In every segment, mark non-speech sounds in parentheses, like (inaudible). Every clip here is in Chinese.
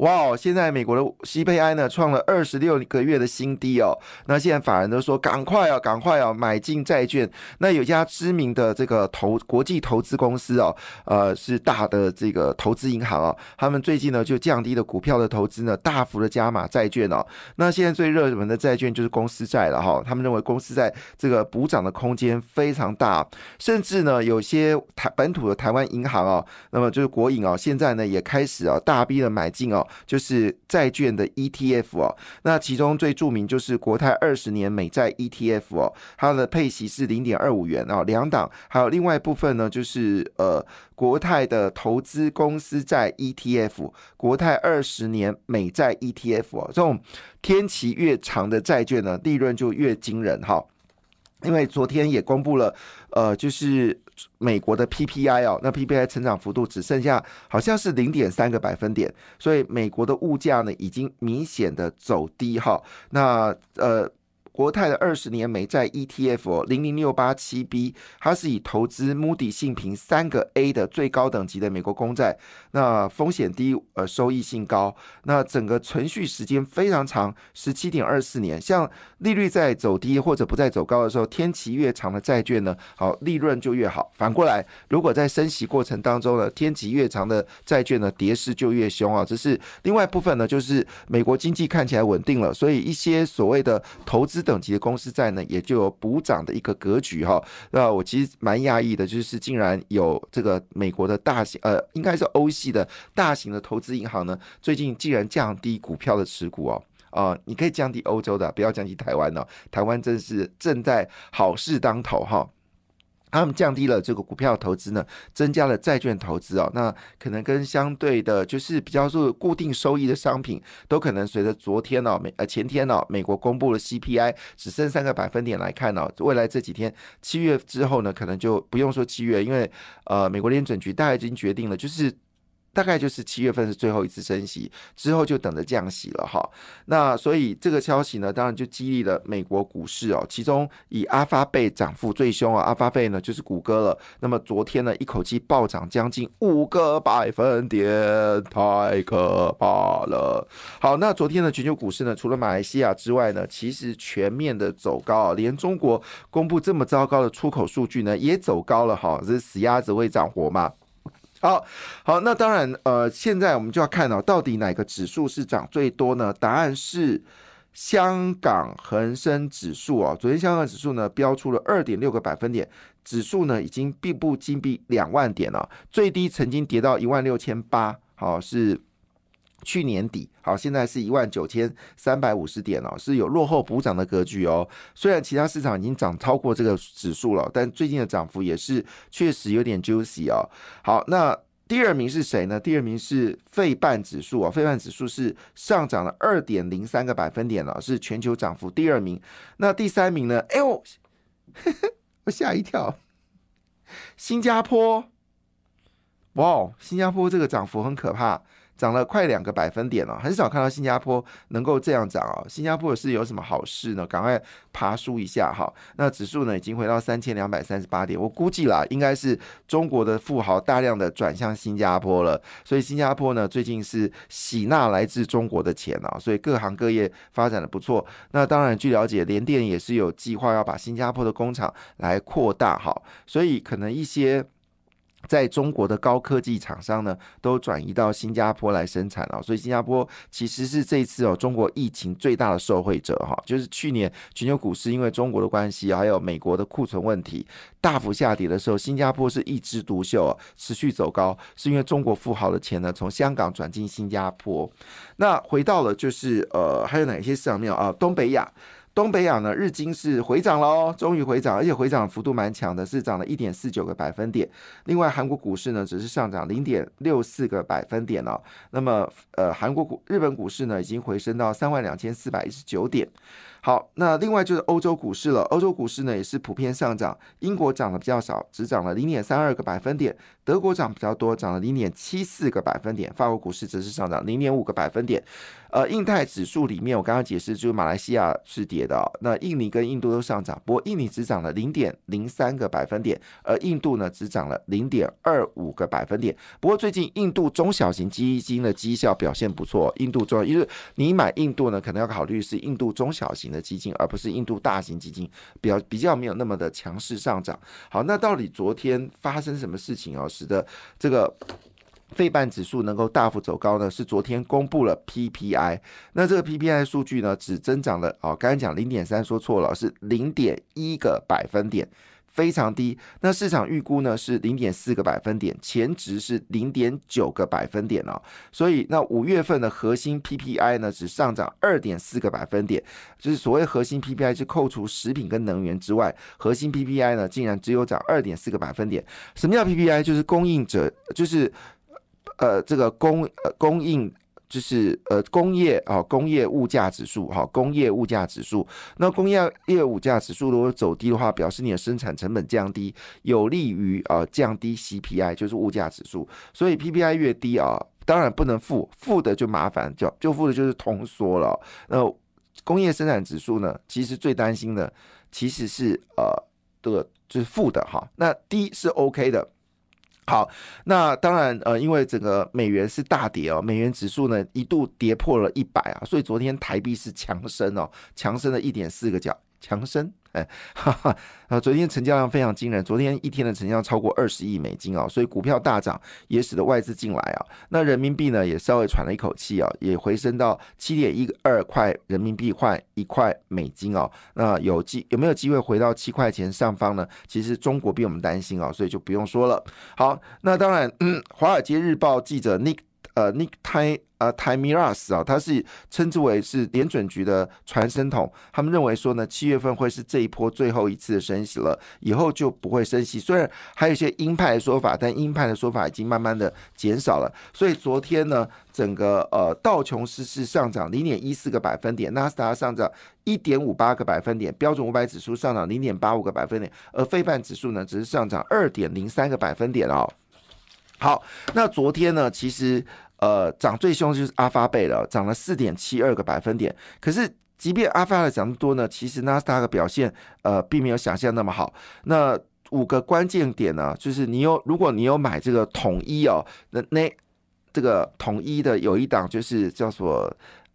哇哦，现在美国的 CPI 呢创了二十六个月的新低哦。那现在法人都说赶快啊，赶快啊，买进债券。那有家知名的这个投国际投资公司哦，呃，是大的这个投资银行哦，他们最近呢就降低了股票的投资呢，大幅的加码债券哦。那现在最热门的债券就是公司债了哈。他们认为公司债这个补涨的空间非常大，甚至呢有些台本土的台湾银行哦，那么就是国营哦，现在呢也开始啊大笔的买进哦。就是债券的 ETF 哦，那其中最著名就是国泰二十年美债 ETF 哦，它的配息是零点二五元哦，两档，还有另外一部分呢，就是呃国泰的投资公司债 ETF，国泰二十年美债 ETF 哦，这种天期越长的债券呢，利润就越惊人哈。因为昨天也公布了，呃，就是美国的 PPI 哦，那 PPI 成长幅度只剩下好像是零点三个百分点，所以美国的物价呢已经明显的走低哈。那呃。国泰的二十年美债 ETF 零零六八七 B，它是以投资 Moody 信评三个 A 的最高等级的美国公债，那风险低，呃，收益性高，那整个存续时间非常长，十七点二四年。像利率在走低或者不再走高的时候，天期越长的债券呢，好利润就越好。反过来，如果在升息过程当中呢，天期越长的债券呢，跌势就越凶啊。这是另外一部分呢，就是美国经济看起来稳定了，所以一些所谓的投资。等级的公司债呢，也就有补涨的一个格局哈。那我其实蛮讶异的，就是竟然有这个美国的大型呃，应该是欧系的大型的投资银行呢，最近竟然降低股票的持股哦。啊，你可以降低欧洲的，不要降低台湾哦。台湾真是正在好事当头哈。他们降低了这个股票投资呢，增加了债券投资哦。那可能跟相对的，就是比较是固定收益的商品，都可能随着昨天哦，美呃前天哦，美国公布了 CPI 只剩三个百分点来看哦，未来这几天七月之后呢，可能就不用说七月，因为呃，美国联准局大概已经决定了，就是。大概就是七月份是最后一次升息，之后就等着降息了哈。那所以这个消息呢，当然就激励了美国股市哦。其中以阿发贝涨幅最凶啊，阿发贝呢就是谷歌了。那么昨天呢，一口气暴涨将近五个百分点，太可怕了。好，那昨天的全球股市呢，除了马来西亚之外呢，其实全面的走高啊，连中国公布这么糟糕的出口数据呢，也走高了哈。这是死鸭子会涨活嘛？好好，那当然，呃，现在我们就要看到到底哪个指数是涨最多呢？答案是香港恒生指数哦。昨天香港指数呢标出了二点六个百分点，指数呢已经并不金币两万点了，最低曾经跌到一万六千八，好是。去年底，好，现在是一万九千三百五十点哦，是有落后补涨的格局哦。虽然其他市场已经涨超过这个指数了，但最近的涨幅也是确实有点 juicy 哦。好，那第二名是谁呢？第二名是费半指数啊，费半指数是上涨了二点零三个百分点了，是全球涨幅第二名。那第三名呢？哎呦，(laughs) 我吓一跳，新加坡，哇，新加坡这个涨幅很可怕。涨了快两个百分点了，很少看到新加坡能够这样涨啊！新加坡是有什么好事呢？赶快爬梳一下哈！那指数呢已经回到三千两百三十八点，我估计啦，应该是中国的富豪大量的转向新加坡了，所以新加坡呢最近是喜纳来自中国的钱啊，所以各行各业发展的不错。那当然，据了解，联电也是有计划要把新加坡的工厂来扩大哈，所以可能一些。在中国的高科技厂商呢，都转移到新加坡来生产了，所以新加坡其实是这次哦，中国疫情最大的受惠者哈。就是去年全球股市因为中国的关系，还有美国的库存问题大幅下跌的时候，新加坡是一枝独秀，持续走高，是因为中国富豪的钱呢从香港转进新加坡。那回到了就是呃，还有哪些市场没有啊？东北亚。东北亚呢，日经是回涨了哦，终于回涨，而且回涨幅度蛮强的，是涨了一点四九个百分点。另外，韩国股市呢，只是上涨零点六四个百分点哦。那么，呃，韩国股、日本股市呢，已经回升到三万两千四百一十九点。好，那另外就是欧洲股市了，欧洲股市呢也是普遍上涨，英国涨的比较少，只涨了零点三二个百分点，德国涨比较多，涨了零点七四个百分点，法国股市则是上涨零点五个百分点。呃，印太指数里面，我刚刚解释就是马来西亚是跌的，那印尼跟印度都上涨，不过印尼只涨了零点零三个百分点，而印度呢只涨了零点二五个百分点。不过最近印度中小型基金的绩效表现不错，印度中，因为你买印度呢，可能要考虑是印度中小型的基金，而不是印度大型基金，比较比较没有那么的强势上涨。好，那到底昨天发生什么事情哦，使得这个？费半指数能够大幅走高呢，是昨天公布了 PPI，那这个 PPI 数据呢，只增长了哦，刚才讲零点三说错了，是零点一个百分点，非常低。那市场预估呢是零点四个百分点，前值是零点九个百分点哦。所以那五月份的核心 PPI 呢，只上涨二点四个百分点，就是所谓核心 PPI 是扣除食品跟能源之外，核心 PPI 呢竟然只有涨二点四个百分点。什么叫 PPI？就是供应者，就是。呃，这个供呃供应就是呃工业啊工业物价指数哈工业物价指数，那工业业物价指数如果走低的话，表示你的生产成本降低，有利于啊降低 CPI 就是物价指数，所以 PPI 越低啊，当然不能负负的就麻烦，就就负的就是通缩了。那工业生产指数呢，其实最担心的其实是呃这个就是负的哈，那低是 OK 的。好，那当然，呃，因为整个美元是大跌哦，美元指数呢一度跌破了一百啊，所以昨天台币是强升哦，强升了一点四个角，强升。哎，哈哈，啊，昨天成交量非常惊人，昨天一天的成交量超过二十亿美金啊，所以股票大涨也使得外资进来啊。那人民币呢也稍微喘了一口气啊，也回升到七点一二块人民币换一块美金哦。那有机有没有机会回到七块钱上方呢？其实中国比我们担心啊，所以就不用说了。好，那当然，嗯，华尔街日报记者 Nick。呃，Nick Tai 呃 t i m i r a s 啊，他是称之为是联准局的传声筒。他们认为说呢，七月份会是这一波最后一次的升息了，以后就不会升息。虽然还有一些鹰派的说法，但鹰派的说法已经慢慢的减少了。所以昨天呢，整个呃道琼斯是上涨零点一四个百分点，纳斯达上涨一点五八个百分点，标准五百指数上涨零点八五个百分点，而费半指数呢只是上涨二点零三个百分点哦。好，那昨天呢，其实呃涨最凶就是阿发贝了，涨了四点七二个百分点。可是即便阿发的涨得多呢，其实纳斯达克表现呃并没有想象那么好。那五个关键点呢，就是你有如果你有买这个统一哦，那那这个统一的有一档就是叫做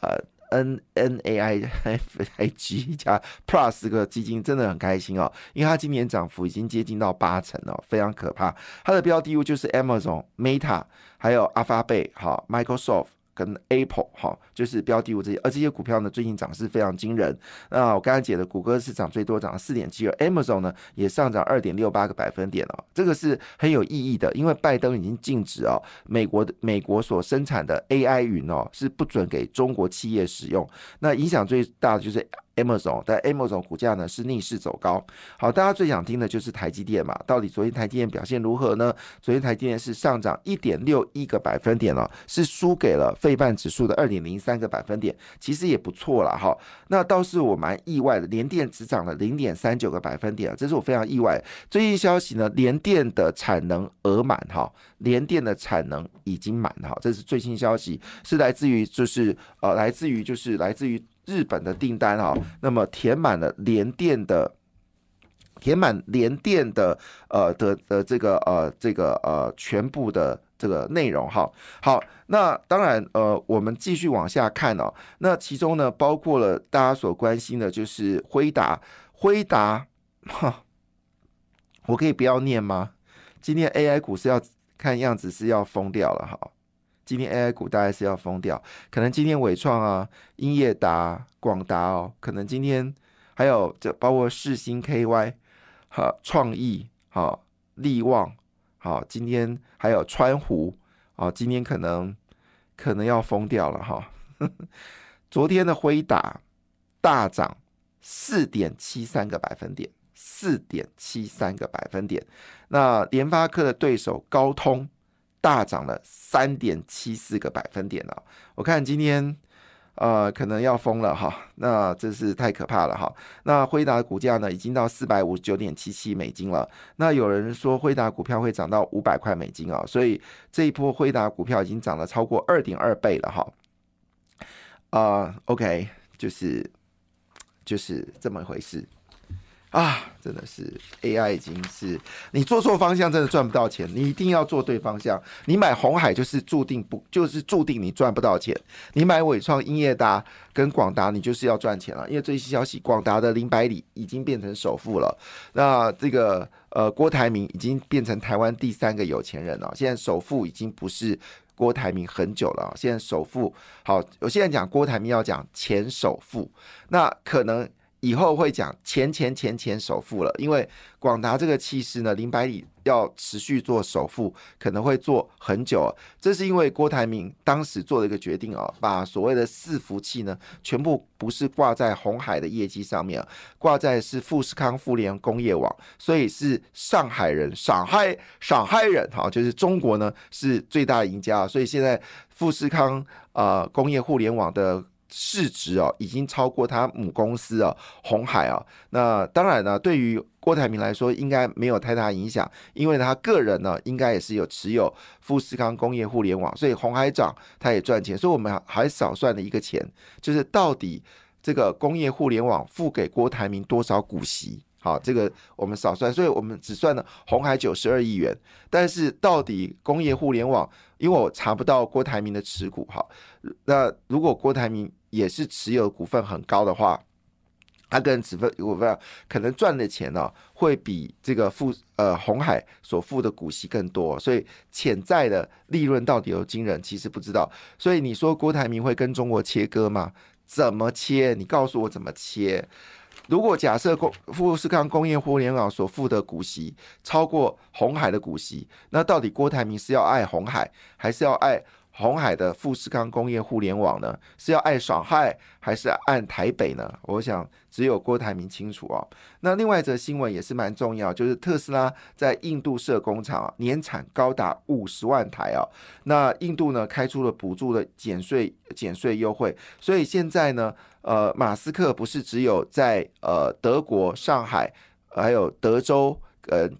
呃。N N A I F (laughs) I G 加 Plus 个基金真的很开心哦，因为它今年涨幅已经接近到八成了，非常可怕。它的标的物就是 Amazon、Meta，还有 Alphabet、哈 Microsoft。跟 Apple 哈，就是标的物这些，而这些股票呢，最近涨势非常惊人。那我刚才解的，谷歌是涨最多，涨了四点七二，Amazon 呢也上涨二点六八个百分点哦，这个是很有意义的，因为拜登已经禁止哦，美国的美国所生产的 AI 云哦是不准给中国企业使用，那影响最大的就是。Amazon，但 Amazon 股价呢是逆势走高。好，大家最想听的就是台积电嘛？到底昨天台积电表现如何呢？昨天台积电是上涨一点六一个百分点了，是输给了费半指数的二点零三个百分点，其实也不错了哈。那倒是我蛮意外的，联电只涨了零点三九个百分点，这是我非常意外。最近消息呢，联电的产能额满哈，联电的产能已经满哈，这是最新消息，是来自于就是呃，来自于就是来自于。日本的订单啊，那么填满了联电的，填满联电的呃的的这个呃这个呃全部的这个内容哈。好，那当然呃我们继续往下看哦。那其中呢包括了大家所关心的就是辉达，辉达哈，我可以不要念吗？今天 AI 股是要看样子是要疯掉了哈。今天 AI 股大概是要疯掉，可能今天伟创啊、英业达、广达哦，可能今天还有这包括世星 KY、好创意、好力旺、好今天还有川湖啊，今天可能可能要疯掉了哈。(laughs) 昨天的辉达大涨四点七三个百分点，四点七三个百分点。那联发科的对手高通。大涨了三点七四个百分点了。我看今天，呃，可能要疯了哈。那这是太可怕了哈。那辉达股价呢，已经到四百五十九点七七美金了。那有人说辉达股票会涨到五百块美金啊，所以这一波辉达股票已经涨了超过二点二倍了哈。啊，OK，就是就是这么回事。啊，真的是 AI 已经是你做错方向，真的赚不到钱。你一定要做对方向。你买红海就是注定不，就是注定你赚不到钱。你买伟创、英业达跟广达，你就是要赚钱了。因为最新消息，广达的林百里已经变成首富了。那这个呃，郭台铭已经变成台湾第三个有钱人了。现在首富已经不是郭台铭很久了。现在首富好，我现在讲郭台铭要讲前首富，那可能。以后会讲钱钱钱钱首富了，因为广达这个气势呢，林百里要持续做首富，可能会做很久。这是因为郭台铭当时做了一个决定哦，把所谓的四服器呢，全部不是挂在红海的业绩上面，挂在是富士康、富联工业网，所以是上海人，上海上海人哈，就是中国呢是最大赢家，所以现在富士康啊工业互联网的。市值哦，已经超过他母公司哦，红海哦。那当然呢，对于郭台铭来说，应该没有太大影响，因为他个人呢，应该也是有持有富士康工业互联网，所以红海涨他也赚钱。所以我们还少算了一个钱，就是到底这个工业互联网付给郭台铭多少股息？好，这个我们少算，所以我们只算了红海九十二亿元。但是到底工业互联网，因为我查不到郭台铭的持股，哈，那如果郭台铭也是持有股份很高的话，他个人持份股份可能赚的钱呢，会比这个付呃红海所付的股息更多，所以潜在的利润到底有惊人，其实不知道。所以你说郭台铭会跟中国切割吗？怎么切？你告诉我怎么切？如果假设工富士康工业互联网所付的股息超过红海的股息，那到底郭台铭是要爱红海，还是要爱？红海的富士康工业互联网呢，是要按上海还是按台北呢？我想只有郭台铭清楚哦。那另外一则新闻也是蛮重要，就是特斯拉在印度设工厂，年产高达五十万台啊。那印度呢开出了补助的减税减税优惠，所以现在呢，呃，马斯克不是只有在呃德国上海，还有德州呃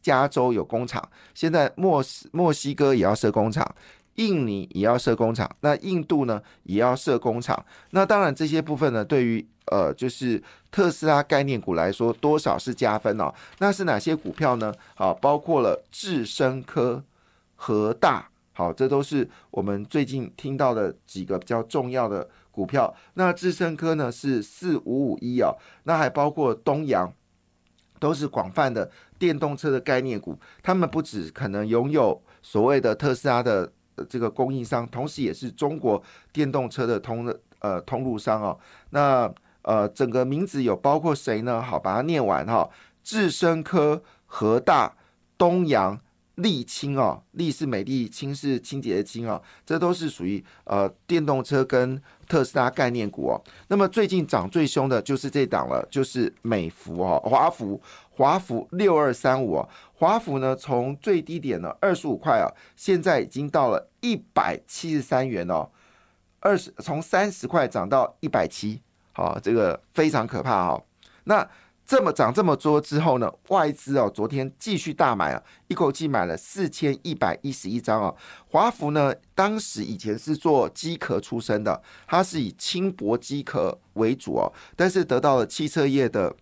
加州有工厂，现在墨斯墨西哥也要设工厂。印尼也要设工厂，那印度呢也要设工厂。那当然这些部分呢，对于呃就是特斯拉概念股来说，多少是加分哦。那是哪些股票呢？好，包括了智深科、和大，好，这都是我们最近听到的几个比较重要的股票。那智深科呢是四五五一啊，那还包括东阳，都是广泛的电动车的概念股。他们不止可能拥有所谓的特斯拉的。这个供应商，同时也是中国电动车的通呃通路商哦。那呃，整个名字有包括谁呢？好，把它念完哈。智深科、和大、东阳、沥青哦，沥是美丽，清是清洁的清哦，这都是属于呃电动车跟特斯拉概念股哦。那么最近涨最凶的就是这档了，就是美孚哦，华孚。华孚六二三五啊，华孚呢从最低点呢二十五块啊，现在已经到了一百七十三元哦，二十从三十块涨到一百七，好，这个非常可怕哦。那这么涨这么多之后呢，外资哦昨天继续大买啊，一口气买了四千一百一十一张啊。华孚呢，当时以前是做机壳出身的，它是以轻薄机壳为主哦，但是得到了汽车业的。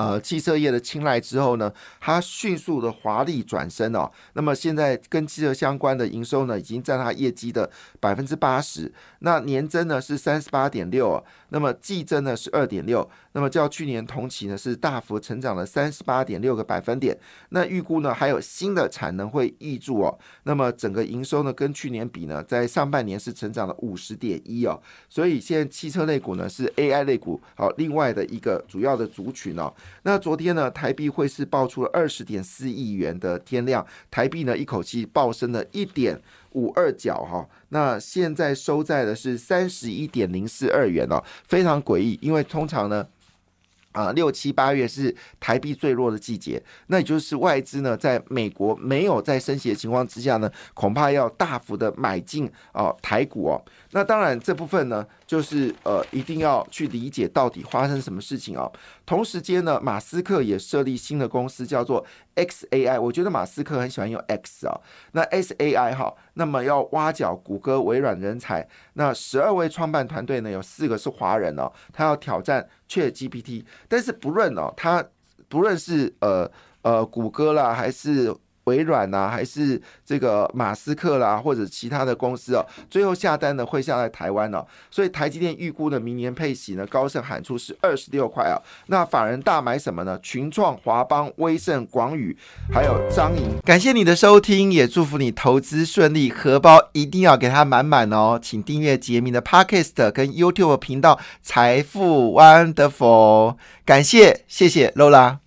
呃，汽车业的青睐之后呢，它迅速的华丽转身哦。那么现在跟汽车相关的营收呢，已经占它业绩的百分之八十。那年增呢是三十八点六，那么季增呢是二点六。那么较去年同期呢是大幅成长了三十八点六个百分点。那预估呢还有新的产能会挹注哦。那么整个营收呢跟去年比呢，在上半年是成长了五十点一哦。所以现在汽车类股呢是 AI 类股好另外的一个主要的族群哦。那昨天呢，台币汇市爆出了二十点四亿元的天量，台币呢一口气暴升了一点五二角哈，那现在收在的是三十一点零四二元哦，非常诡异，因为通常呢，啊，六七八月是台币最弱的季节，那也就是外资呢，在美国没有在升息的情况之下呢，恐怕要大幅的买进哦台股哦。那当然这部分呢，就是呃一定要去理解到底发生什么事情哦。同时间呢，马斯克也设立新的公司叫做 XAI，我觉得马斯克很喜欢用 X 啊，那 XAI 哈，那么要挖角谷歌、微软人才，那十二位创办团队呢，有四个是华人哦，他要挑战。确 GPT，但是不论哦，他不论是呃呃谷歌啦，还是。微软呐，还是这个马斯克啦，或者其他的公司哦，最后下单呢会下在台湾哦，所以台积电预估的明年配息呢，高盛喊出是二十六块啊。那法人大买什么呢？群创、华邦、威盛、广宇，还有张营。感谢你的收听，也祝福你投资顺利，荷包一定要给它满满哦。请订阅杰明的 Podcast 跟 YouTube 频道财富 Wonderful。感谢，谢谢 Lola。